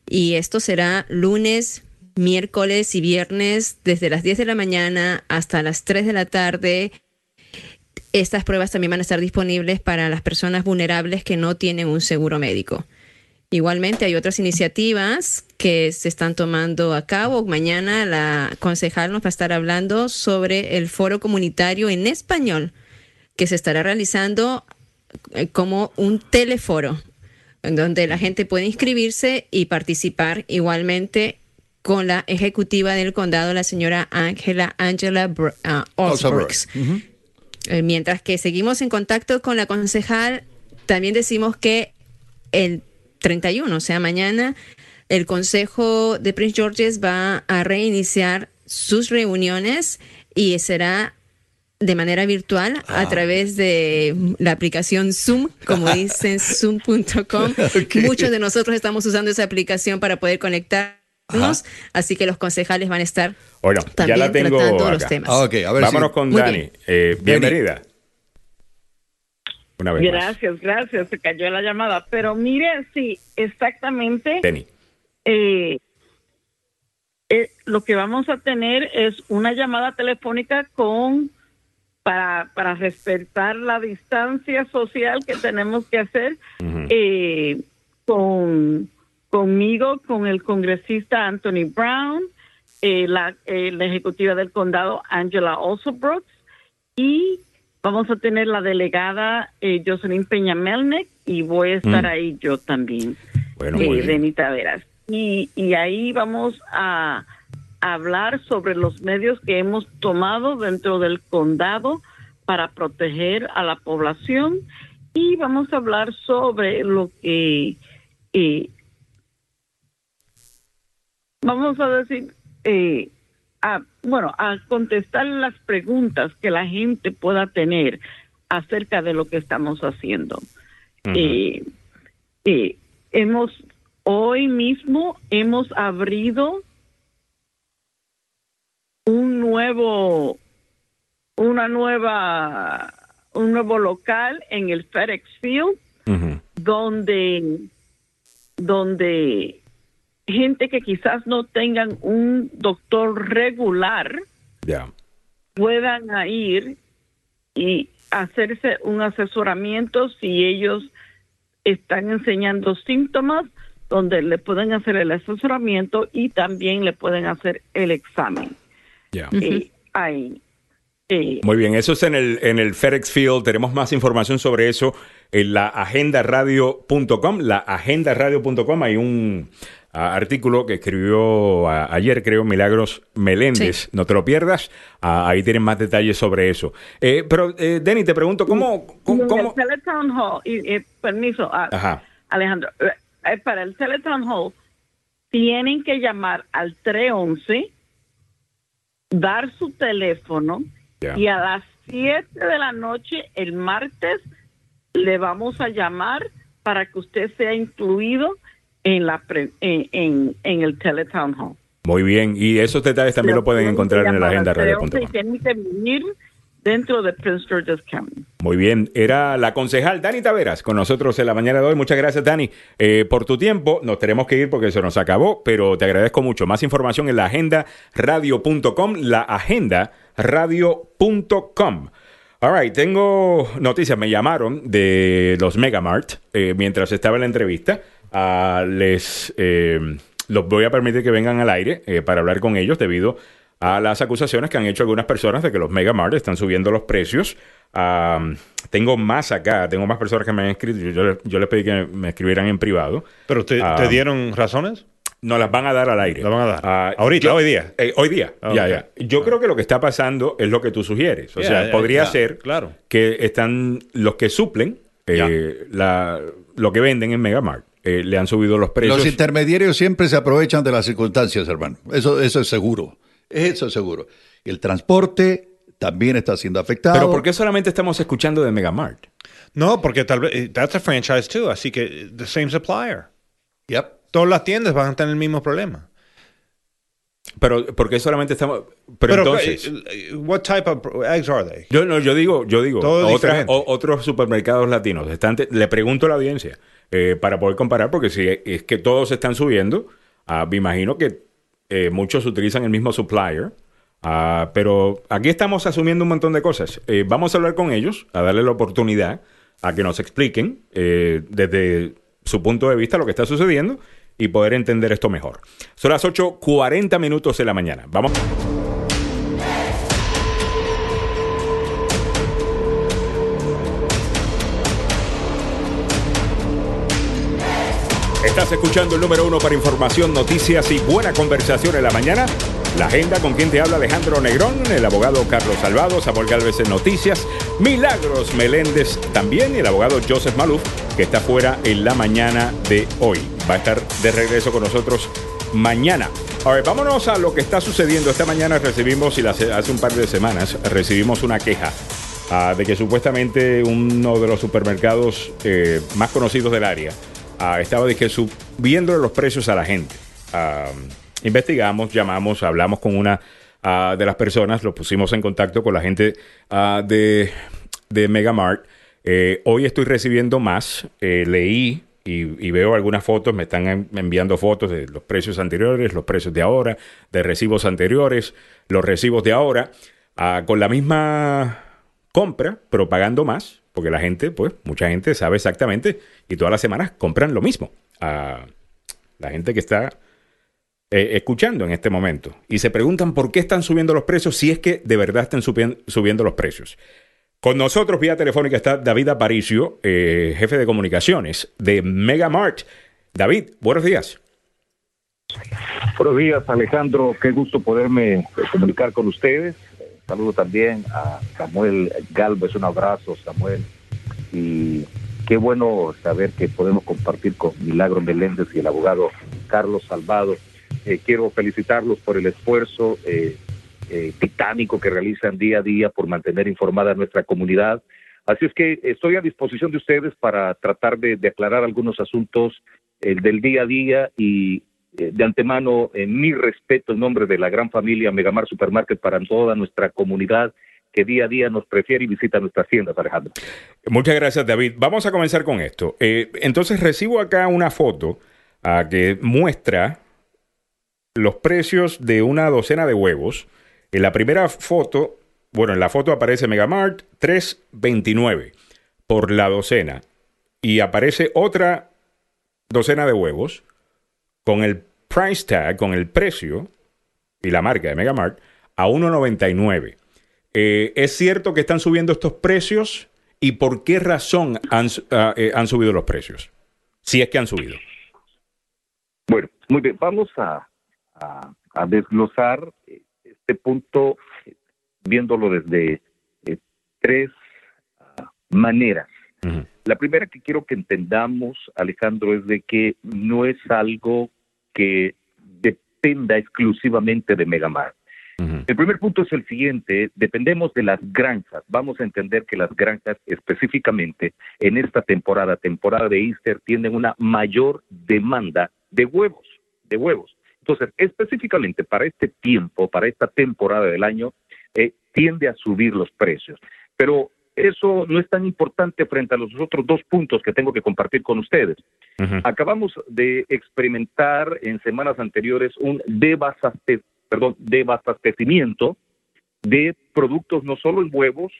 Y esto será lunes, miércoles y viernes desde las 10 de la mañana hasta las 3 de la tarde. Estas pruebas también van a estar disponibles para las personas vulnerables que no tienen un seguro médico. Igualmente hay otras iniciativas que se están tomando a cabo. Mañana la concejal nos va a estar hablando sobre el foro comunitario en español que se estará realizando eh, como un teleforo en donde la gente puede inscribirse y participar igualmente con la ejecutiva del condado, la señora Angela Angela Br- ah, Osbrooks. Eh, Mientras que seguimos en contacto con la concejal, también decimos que el 31, o sea, mañana, el Consejo de Prince George's va a reiniciar sus reuniones y será de manera virtual a través de la aplicación Zoom, como dicen zoom.com. Muchos de nosotros estamos usando esa aplicación para poder conectarnos, así que los concejales van a estar Bueno, ya la tengo tratando los temas. Ah, ok, a ver Vámonos si- con Muy Dani. bien. Eh, bienvenida. Una vez más. Gracias, gracias. Se cayó la llamada. Pero mire, sí, exactamente. Dani. eh, eh, lo que vamos a tener es una llamada telefónica con para, para respetar la distancia social que tenemos que hacer eh, con conmigo, con el congresista Anthony Brown, eh, la, eh, la ejecutiva del condado Angela Ossobrooks y vamos a tener la delegada eh, Jocelyn Peña Melnick y voy a estar Mm. ahí yo también Bueno. Denny Taveras. Y, y ahí vamos a hablar sobre los medios que hemos tomado dentro del condado para proteger a la población y vamos a hablar sobre lo que eh, vamos a decir eh, a, bueno a contestar las preguntas que la gente pueda tener acerca de lo que estamos haciendo. Eh, hemos hoy mismo hemos abrido un nuevo una nueva un nuevo local en el FedEx Field donde donde gente que quizás no tengan un doctor regular puedan a ir y hacerse un asesoramiento si ellos están enseñando síntomas donde le pueden hacer el asesoramiento y también le pueden hacer el examen. Eh, ahí. Eh, Muy bien, eso es en el, en el FedEx Field. Tenemos más información sobre eso en la agendaradio.com. La agendaradio.com hay un ah, artículo que escribió a- ayer, creo, Milagros Meléndez. Sí. No te lo pierdas. Ah, ahí tienen más detalles sobre eso. Eh, pero, eh, Denny, te pregunto, ¿cómo? y cómo, cómo- el Teletown Hall, y, y, permiso, ah, Ajá. Alejandro, para el Teletown Hall tienen que llamar al 311, dar su teléfono y a las 7 de la noche el martes le vamos a llamar para que usted sea incluido en la pre- en, en, en el Teletown Hall. Muy bien, y esos detalles también lo pueden encontrar en el llamar al agendaradio.com. 311 y Tienen que venir dentro de Prince George's County. Muy bien, era la concejal Dani Taveras con nosotros en la mañana de hoy. Muchas gracias, Dani, eh, por tu tiempo. Nos tenemos que ir porque se nos acabó, pero te agradezco mucho. Más información en la agenda radio.com, la agenda radio.com. All right, tengo noticias. Me llamaron de los Megamart eh, mientras estaba en la entrevista. Ah, les eh, los voy a permitir que vengan al aire eh, para hablar con ellos debido a las acusaciones que han hecho algunas personas de que los Megamart están subiendo los precios. Ah, tengo más acá, tengo más personas que me han escrito. Yo, yo les- yo les pedí que me escribieran en privado. ¿Pero te, Ah. te dieron razones? No las van a dar al aire. La van a dar. Ah, Ahorita, yo- hoy día. eh, hoy día, Ah, ya, ya. Yo creo que lo que está pasando es lo que tú sugieres. O sea, podría ser claro. que están los que suplen eh, la- lo que venden en Megamart. eh, le han subido los precios. Los intermediarios siempre se aprovechan de las circunstancias, hermano. Eso, eso es seguro. Eso es seguro. El transporte también está siendo afectado. Pero ¿por qué solamente estamos escuchando de Megamart? No, porque tal vez, eh, that's a franchise too, así que eh, the same supplier. Yep. Todas las tiendas van a tener el mismo problema. Pero ¿por qué solamente estamos? Pero, entonces, eh, what type of eggs are they? yo no, yo digo, yo digo, otras- o- otros supermercados latinos están. te- le pregunto a la audiencia eh, para poder comparar, porque si es que todos están subiendo, ah, me imagino que eh, muchos utilizan el mismo supplier. ah, pero aquí estamos asumiendo un montón de cosas. Eh, vamos a hablar con ellos, a darle la oportunidad a que nos expliquen eh, desde su punto de vista lo que está sucediendo y poder entender esto mejor. Son las 8.40 minutos de la mañana. Vamos. Escuchando el número uno para información, noticias y buena conversación en la mañana. La agenda con quien te habla Alejandro Negrón, el abogado Carlos Salvado, Samuel Galvez en Noticias, Milagros Meléndez también y el abogado Joseph Maluf, que está fuera en la mañana de hoy. Va a estar de regreso con nosotros mañana. Ahora, vámonos a lo que está sucediendo. Esta mañana recibimos, y hace un par de semanas, recibimos una queja ah, de que supuestamente uno de los supermercados eh, más conocidos del área estaba de que subiendo los precios a la gente. Investigamos, llamamos, hablamos con una de las personas, lo pusimos en contacto con la gente de, de Megamart. Eh, hoy estoy recibiendo más. Eh, leí y, veo algunas fotos, me están enviando fotos de los precios anteriores, los precios de ahora, de recibos anteriores, los recibos de ahora, ah, con la misma compra, pero pagando más, porque la gente, pues, mucha gente sabe exactamente y todas las semanas compran lo mismo. a la gente que está eh, escuchando en este momento y se preguntan por qué están subiendo los precios si es que de verdad están subiendo los precios. Con nosotros vía telefónica está David Aparicio, eh, jefe de comunicaciones de Megamart. David, buenos días. Buenos días, Alejandro. Qué gusto poderme comunicar con ustedes. Saludo también a Samuel Galvez. Un abrazo, Samuel. Y qué bueno saber que podemos compartir con Milagro Meléndez y el abogado Carlos Salvado. Eh, quiero felicitarlos por el esfuerzo. Eh, eh, titánico que realizan día a día por mantener informada nuestra comunidad. Así es que estoy a disposición de ustedes para tratar de, aclarar algunos asuntos del día a día y eh, de antemano en mi respeto en nombre de la gran familia Megamar Supermarket para toda nuestra comunidad que día a día nos prefiere y visita nuestras tiendas, Alejandro. Muchas gracias, David. Vamos a comenzar con esto. entonces recibo acá una foto ah, que muestra los precios de una docena de huevos en la primera foto, bueno, en la foto aparece Megamart 3.29 por la docena y aparece otra docena de huevos con el price tag, con el precio y la marca de Megamart a 1.99. Eh, ¿Es cierto que están subiendo estos precios? ¿Y por qué razón han, ah, eh, han subido los precios? Si es que han subido. Bueno, muy bien, vamos a, a desglosar eh, este punto viéndolo desde eh, tres ah, maneras. La primera que quiero que entendamos, Alejandro, es de que no es algo que dependa exclusivamente de Megamar. El primer punto es el siguiente, dependemos de las granjas. Vamos a entender que las granjas específicamente en esta temporada, temporada de Easter, tienen una mayor demanda de huevos, de huevos. Entonces, específicamente para este tiempo, para esta temporada del año, eh, tiende a subir los precios. Pero eso no es tan importante frente a los otros dos puntos que tengo que compartir con ustedes. Acabamos de experimentar en semanas anteriores un desabastecimiento de productos no solo en huevos,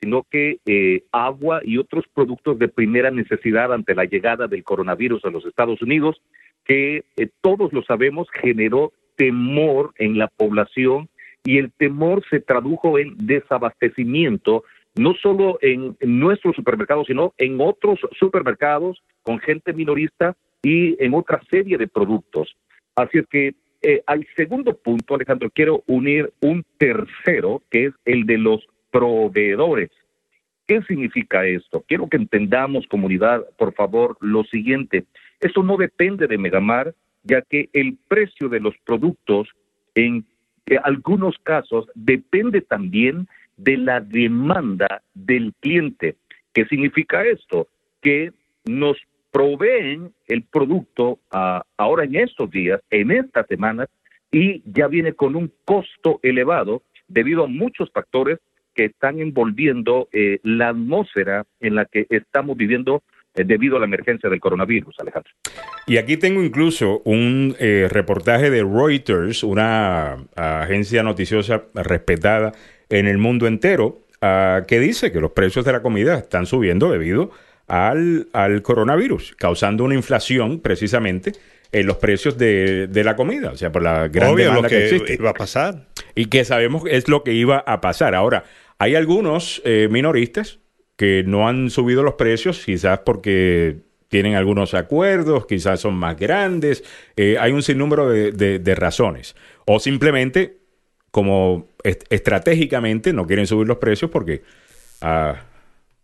sino que eh, agua y otros productos de primera necesidad ante la llegada del coronavirus a los Estados Unidos que eh, todos lo sabemos generó temor en la población y el temor se tradujo en desabastecimiento, no solo en, nuestros supermercados, sino en otros supermercados con gente minorista y en otra serie de productos. Así es que eh, al segundo punto, Alejandro, quiero unir un tercero, que es el de los proveedores. ¿Qué significa esto? Quiero que entendamos, comunidad, por favor, lo siguiente. Esto no depende de Megamar, ya que el precio de los productos en algunos casos depende también de la demanda del cliente. ¿Qué significa esto? Que nos proveen el producto ah, ahora en estos días, en estas semanas, y ya viene con un costo elevado debido a muchos factores que están envolviendo eh, la atmósfera en la que estamos viviendo eh, debido a la emergencia del coronavirus, Alejandro. Y aquí tengo incluso un eh, reportaje de Reuters, una agencia noticiosa respetada en el mundo entero, ah, que dice que los precios de la comida están subiendo debido al, al coronavirus, causando una inflación precisamente en los precios de, la comida, o sea, por la gran demanda que, existe. iba a pasar. Y que sabemos es lo que iba a pasar. Ahora, hay algunos eh, minoristas que no han subido los precios, quizás porque tienen algunos acuerdos, quizás son más grandes, eh, hay un sinnúmero de, de, de razones. O simplemente, como est- estratégicamente, no quieren subir los precios porque ah,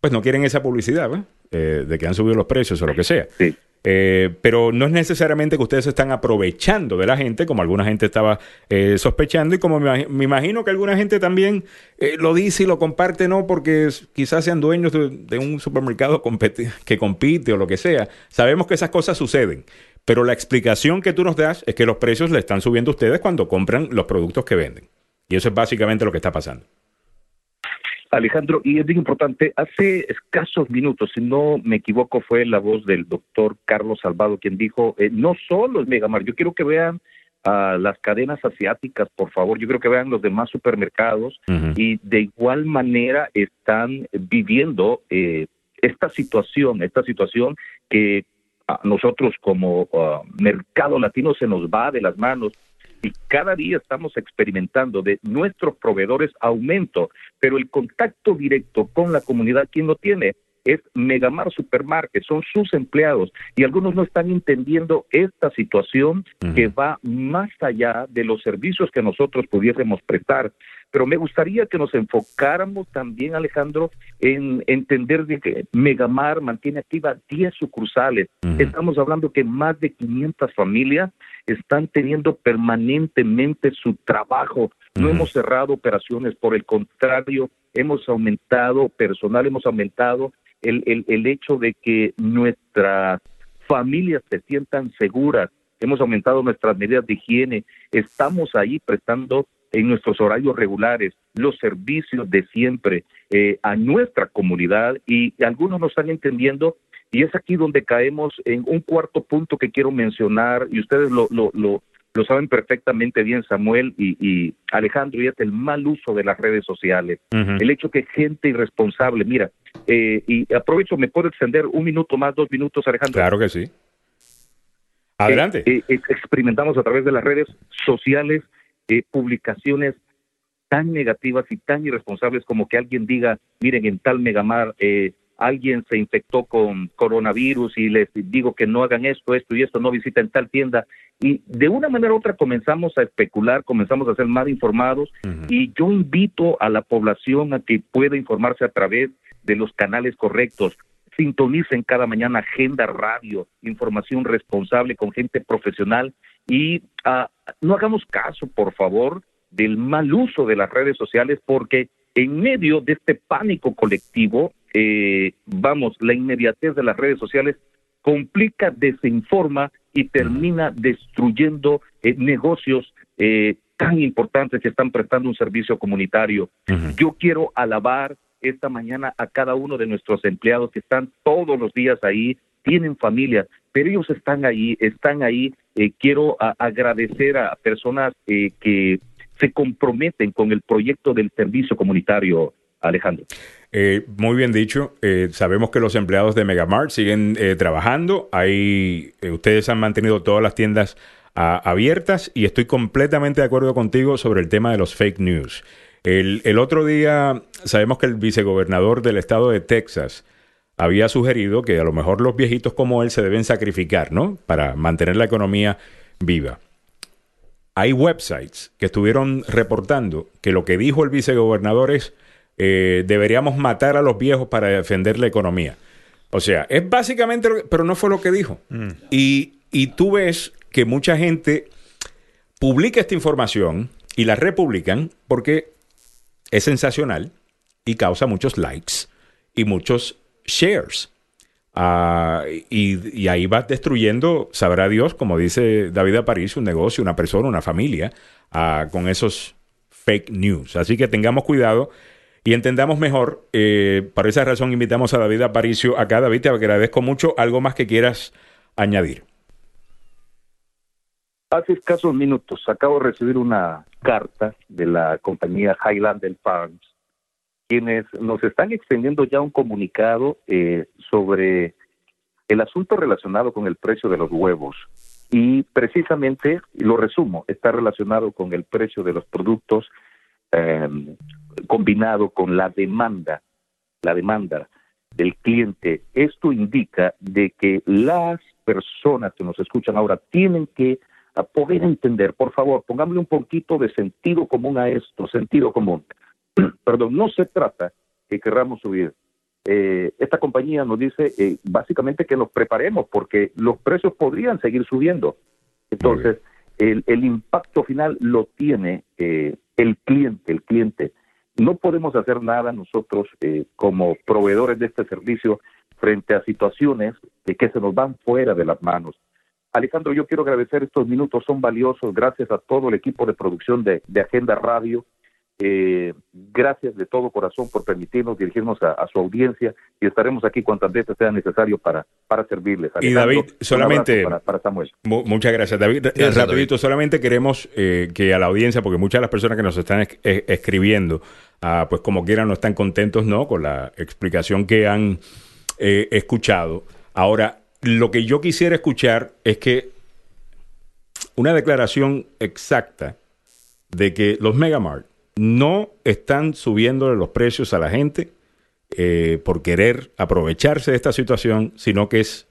pues no quieren esa publicidad. Eh, de que han subido los precios o lo que sea. Sí. Eh, pero no es necesariamente que ustedes se están aprovechando de la gente, como alguna gente estaba eh, sospechando, y como me, imag- me imagino que alguna gente también eh, lo dice y lo comparte, no porque quizás sean dueños de, de un supermercado que compite o lo que sea. Sabemos que esas cosas suceden, pero la explicación que tú nos das es que los precios le están subiendo a ustedes cuando compran los productos que venden. Y eso es básicamente lo que está pasando. Alejandro, y es bien importante, hace escasos minutos, si no me equivoco, fue la voz del doctor Carlos Salvado quien dijo, eh, no solo es Megamar, yo quiero que vean a las cadenas asiáticas, por favor, yo quiero que vean los demás supermercados y de igual manera están viviendo eh, esta situación, esta situación que a nosotros como ah, mercado latino se nos va de las manos y cada día estamos experimentando de nuestros proveedores aumento, pero el contacto directo con la comunidad, ¿quién lo tiene? Es Megamar Supermarket, son sus empleados y algunos no están entendiendo esta situación que va más allá de los servicios que nosotros pudiésemos prestar. Pero me gustaría que nos enfocáramos también, Alejandro, en entender de que Megamar mantiene activa 10 sucursales. Estamos hablando que más de 500 familias están teniendo permanentemente su trabajo. No hemos cerrado operaciones, por el contrario, hemos aumentado personal, hemos aumentado el, el, el hecho de que nuestras familias se sientan seguras, hemos aumentado nuestras medidas de higiene, estamos ahí prestando en nuestros horarios regulares los servicios de siempre eh, a nuestra comunidad y algunos no están entendiendo y es aquí donde caemos en un cuarto punto que quiero mencionar y ustedes lo, lo, lo, lo saben perfectamente bien Samuel y, y Alejandro y es el mal uso de las redes sociales el hecho que gente irresponsable mira eh, y aprovecho me puedo extender un minuto más dos minutos Alejandro Claro que sí. Adelante. eh, eh, experimentamos a través de las redes sociales eh, publicaciones tan negativas y tan irresponsables como que alguien diga, miren, en tal Megamar eh, alguien se infectó con coronavirus y les digo que no hagan esto, esto y esto, no visiten tal tienda. Y de una manera u otra comenzamos a especular, comenzamos a ser más informados y yo invito a la población a que pueda informarse a través de los canales correctos. Sintonicen cada mañana Agenda Radio, información responsable con gente profesional y ah, no hagamos caso, por favor, del mal uso de las redes sociales porque en medio de este pánico colectivo, eh, vamos, la inmediatez de las redes sociales complica, desinforma y termina destruyendo eh, negocios eh, tan importantes que están prestando un servicio comunitario. Yo quiero alabar esta mañana a cada uno de nuestros empleados que están todos los días ahí, tienen familia, pero ellos están ahí, están ahí. Eh, quiero agradecer a personas eh, que se comprometen con el proyecto del servicio comunitario, Alejandro. Eh, muy bien dicho. Eh, sabemos que los empleados de Megamart siguen eh, trabajando. Ahí eh, ustedes han mantenido todas las tiendas ah, abiertas y estoy completamente de acuerdo contigo sobre el tema de los fake news. El, el otro día sabemos que el vicegobernador del estado de Texas había sugerido que a lo mejor los viejitos como él se deben sacrificar, ¿no? Para mantener la economía viva. Hay websites que estuvieron reportando que lo que dijo el vicegobernador es eh, deberíamos matar a los viejos para defender la economía. O sea, es básicamente, lo que- pero no fue lo que dijo. Y, y tú ves que mucha gente publica esta información y la republican porque es sensacional y causa muchos likes y muchos shares. Y, y ahí vas destruyendo, sabrá Dios, como dice David Aparicio, un negocio, una persona, una familia, ah, con esos fake news. Así que tengamos cuidado y entendamos mejor. Eh, por esa razón invitamos a David Aparicio acá. David, te agradezco mucho. ¿Algo más que quieras añadir? Hace escasos minutos acabo de recibir una carta de la compañía Highlander Farms, quienes nos están extendiendo ya un comunicado eh, sobre el asunto relacionado con el precio de los huevos. Y precisamente, lo resumo, está relacionado con el precio de los productos eh, combinado con la demanda, la demanda del cliente. Esto indica de que las personas que nos escuchan ahora tienen que a poder entender, por favor, pongámosle un poquito de sentido común a esto, sentido común. Perdón, no se trata que querramos subir. Eh, esta compañía nos dice eh, básicamente que nos preparemos porque los precios podrían seguir subiendo. Entonces, el, el, impacto final lo tiene eh, el cliente, el cliente. No podemos hacer nada nosotros eh, como proveedores de este servicio frente a situaciones de que se nos van fuera de las manos. Alejandro, yo quiero agradecer estos minutos, son valiosos. Gracias a todo el equipo de producción de, de Agenda Radio. Eh, gracias de todo corazón por permitirnos dirigirnos a, a, su audiencia y estaremos aquí cuantas veces sea necesario para, para servirles. Alejandro, y David, solamente. Para, para, Samuel. Muchas gracias, David. Gracias, rapidito, David. solamente queremos eh, que a la audiencia, porque muchas de las personas que nos están es, es, escribiendo, ah, pues como quieran, no están contentos no con la explicación que han eh, escuchado. Ahora, lo que yo quisiera escuchar es que una declaración exacta de que los Megamart no están subiendo los precios a la gente eh, por querer aprovecharse de esta situación, sino que es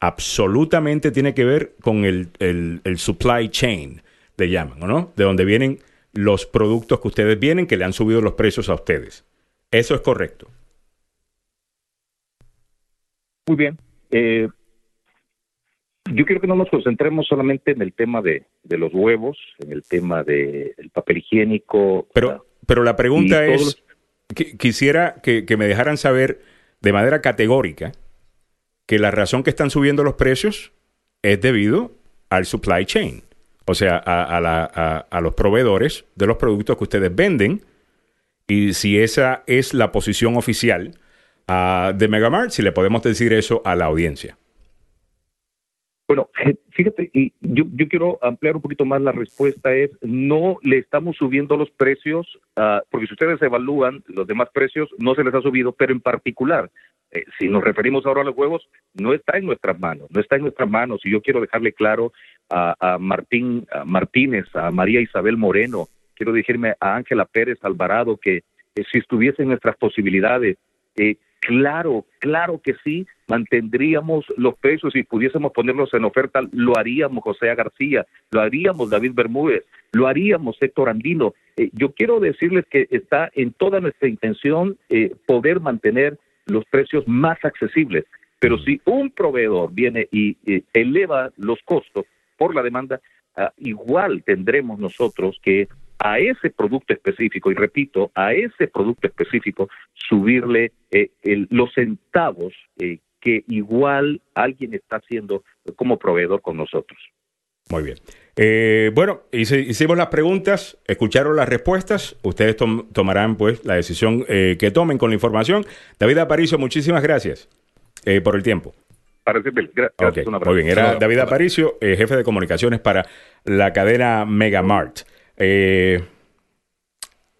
absolutamente tiene que ver con el supply chain, le llaman, ¿no? De donde vienen los productos que ustedes vienen que le han subido los precios a ustedes. Eso es correcto. Muy bien. Eh, yo quiero que no nos concentremos solamente en el tema de, de los huevos, en el tema del de papel higiénico. Pero, pero la pregunta es, los... que, quisiera que, que, me dejaran saber de manera categórica que la razón que están subiendo los precios es debido al supply chain, o sea, a, a, la, a, a los proveedores de los productos que ustedes venden, y si esa es la posición oficial uh, de Megamart, si le podemos decir eso a la audiencia. Bueno, fíjate, y yo, yo quiero ampliar un poquito más la respuesta, es no le estamos subiendo los precios, uh, porque si ustedes evalúan los demás precios, no se les ha subido, pero en particular, eh, si nos referimos ahora a los huevos, no está en nuestras manos, no está en nuestras manos, y yo quiero dejarle claro a, Martín Martínez, a María Isabel Moreno, quiero decirme a Ángela Pérez Alvarado, que eh, si estuviesen nuestras posibilidades, eh, Claro, claro que sí, mantendríamos los precios y pudiésemos ponerlos en oferta, lo haríamos José García, lo haríamos David Bermúdez, lo haríamos Héctor Andino. Eh, yo quiero decirles que está en toda nuestra intención eh, poder mantener los precios más accesibles, pero si un proveedor viene y eh, eleva los costos por la demanda, uh, igual tendremos nosotros que a ese producto específico, y repito, a ese producto específico, subirle eh, el, los centavos eh, que igual alguien está haciendo como proveedor con nosotros. Muy bien. Eh, bueno, hice, hicimos las preguntas, escucharon las respuestas, ustedes tom, tomarán pues la decisión eh, que tomen con la información. David Aparicio, muchísimas gracias eh, por el tiempo. Para. Gracias. Okay. Muy bien, era David Aparicio, jefe de comunicaciones para la cadena Megamart. Eh,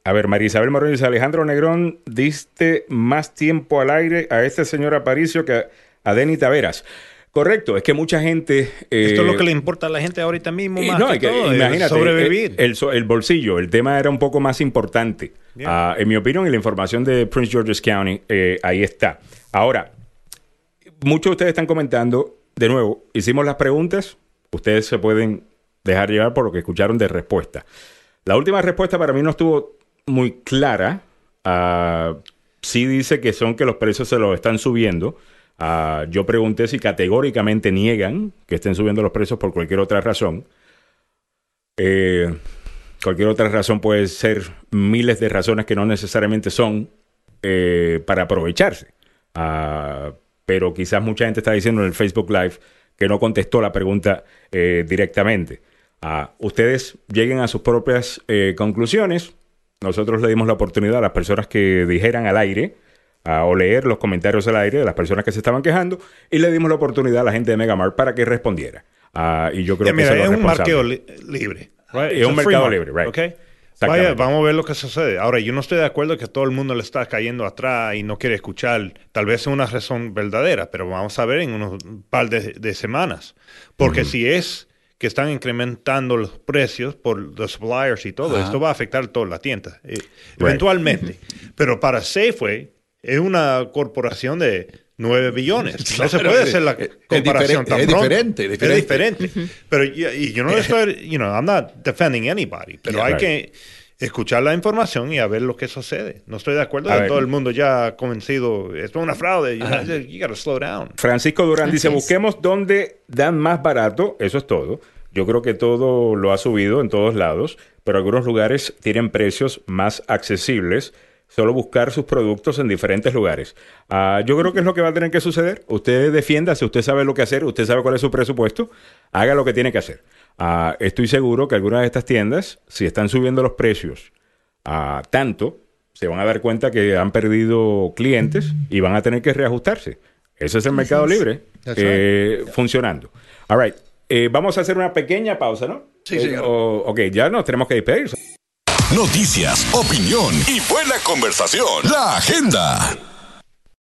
a ver, María Isabel Moreno dice, Alejandro Negrón, diste más tiempo al aire a este señor Aparicio que a, a Denny Taveras. Correcto, es que mucha gente... Eh, Esto es lo que le importa a la gente ahorita mismo, más no, que, que todo, imagínate, sobrevivir. El, el, el, bolsillo, el tema era un poco más importante. Uh, en mi opinión, y la información de Prince George's County, eh, ahí está. Ahora, muchos de ustedes están comentando, de nuevo, hicimos las preguntas, ustedes se pueden dejar llevar por lo que escucharon de respuesta. La última respuesta para mí no estuvo muy clara. Uh, sí dice que son que los precios se los están subiendo. Uh, yo pregunté si categóricamente niegan que estén subiendo los precios por cualquier otra razón. Eh, cualquier otra razón puede ser miles de razones que no necesariamente son eh, para aprovecharse. Uh, pero quizás mucha gente está diciendo en el Facebook Live que no contestó la pregunta eh, directamente. Uh, ustedes lleguen a sus propias eh, conclusiones. Nosotros le dimos la oportunidad a las personas que dijeran al aire uh, o leer los comentarios al aire de las personas que se estaban quejando y le dimos la oportunidad a la gente de Megamart para que respondiera. Uh, y yo creo yeah, que mira, es un mercado li libre. Right? Es un mercado libre, right. Okay. Vaya, vamos a ver lo que sucede. Ahora, yo no estoy de acuerdo que todo el mundo le está cayendo atrás y no quiere escuchar. Tal vez es una razón verdadera, pero vamos a ver en unos par de, de semanas. Porque uh -huh. si es que están incrementando los precios por los suppliers y todo, Ajá. esto va a afectar toda la tienda, eh, right. eventualmente. Pero para Safeway, es una corporación de 9 billones. no se puede es- hacer la es comparación diferente, tan es diferente, diferente. Es diferente. Pero y, y yo no estoy, you know, I'm not defending anybody, pero Yeah, hay right. que escuchar la información y a ver lo que sucede. No estoy de acuerdo A de ver. todo el mundo ya convencido. Esto es una fraude. You, gotta slow down. Francisco Durán dice, busquemos donde dan más barato, eso es todo. Yo creo que todo lo ha subido en todos lados, pero algunos lugares tienen precios más accesibles. Solo buscar sus productos en diferentes lugares. Ah, yo creo que es lo que va a tener que suceder. Usted defienda, si usted sabe lo que hacer, usted sabe cuál es su presupuesto, haga lo que tiene que hacer. Ah, estoy seguro que algunas de estas tiendas, si están subiendo los precios a tanto, se van a dar cuenta que han perdido clientes y van a tener que reajustarse. Ese es el mercado libre eh, funcionando. All right. Eh, vamos a hacer una pequeña pausa, ¿no? Sí, Eh, señor. o- ok, ya nos tenemos que despedir. Noticias, opinión y buena conversación. La agenda.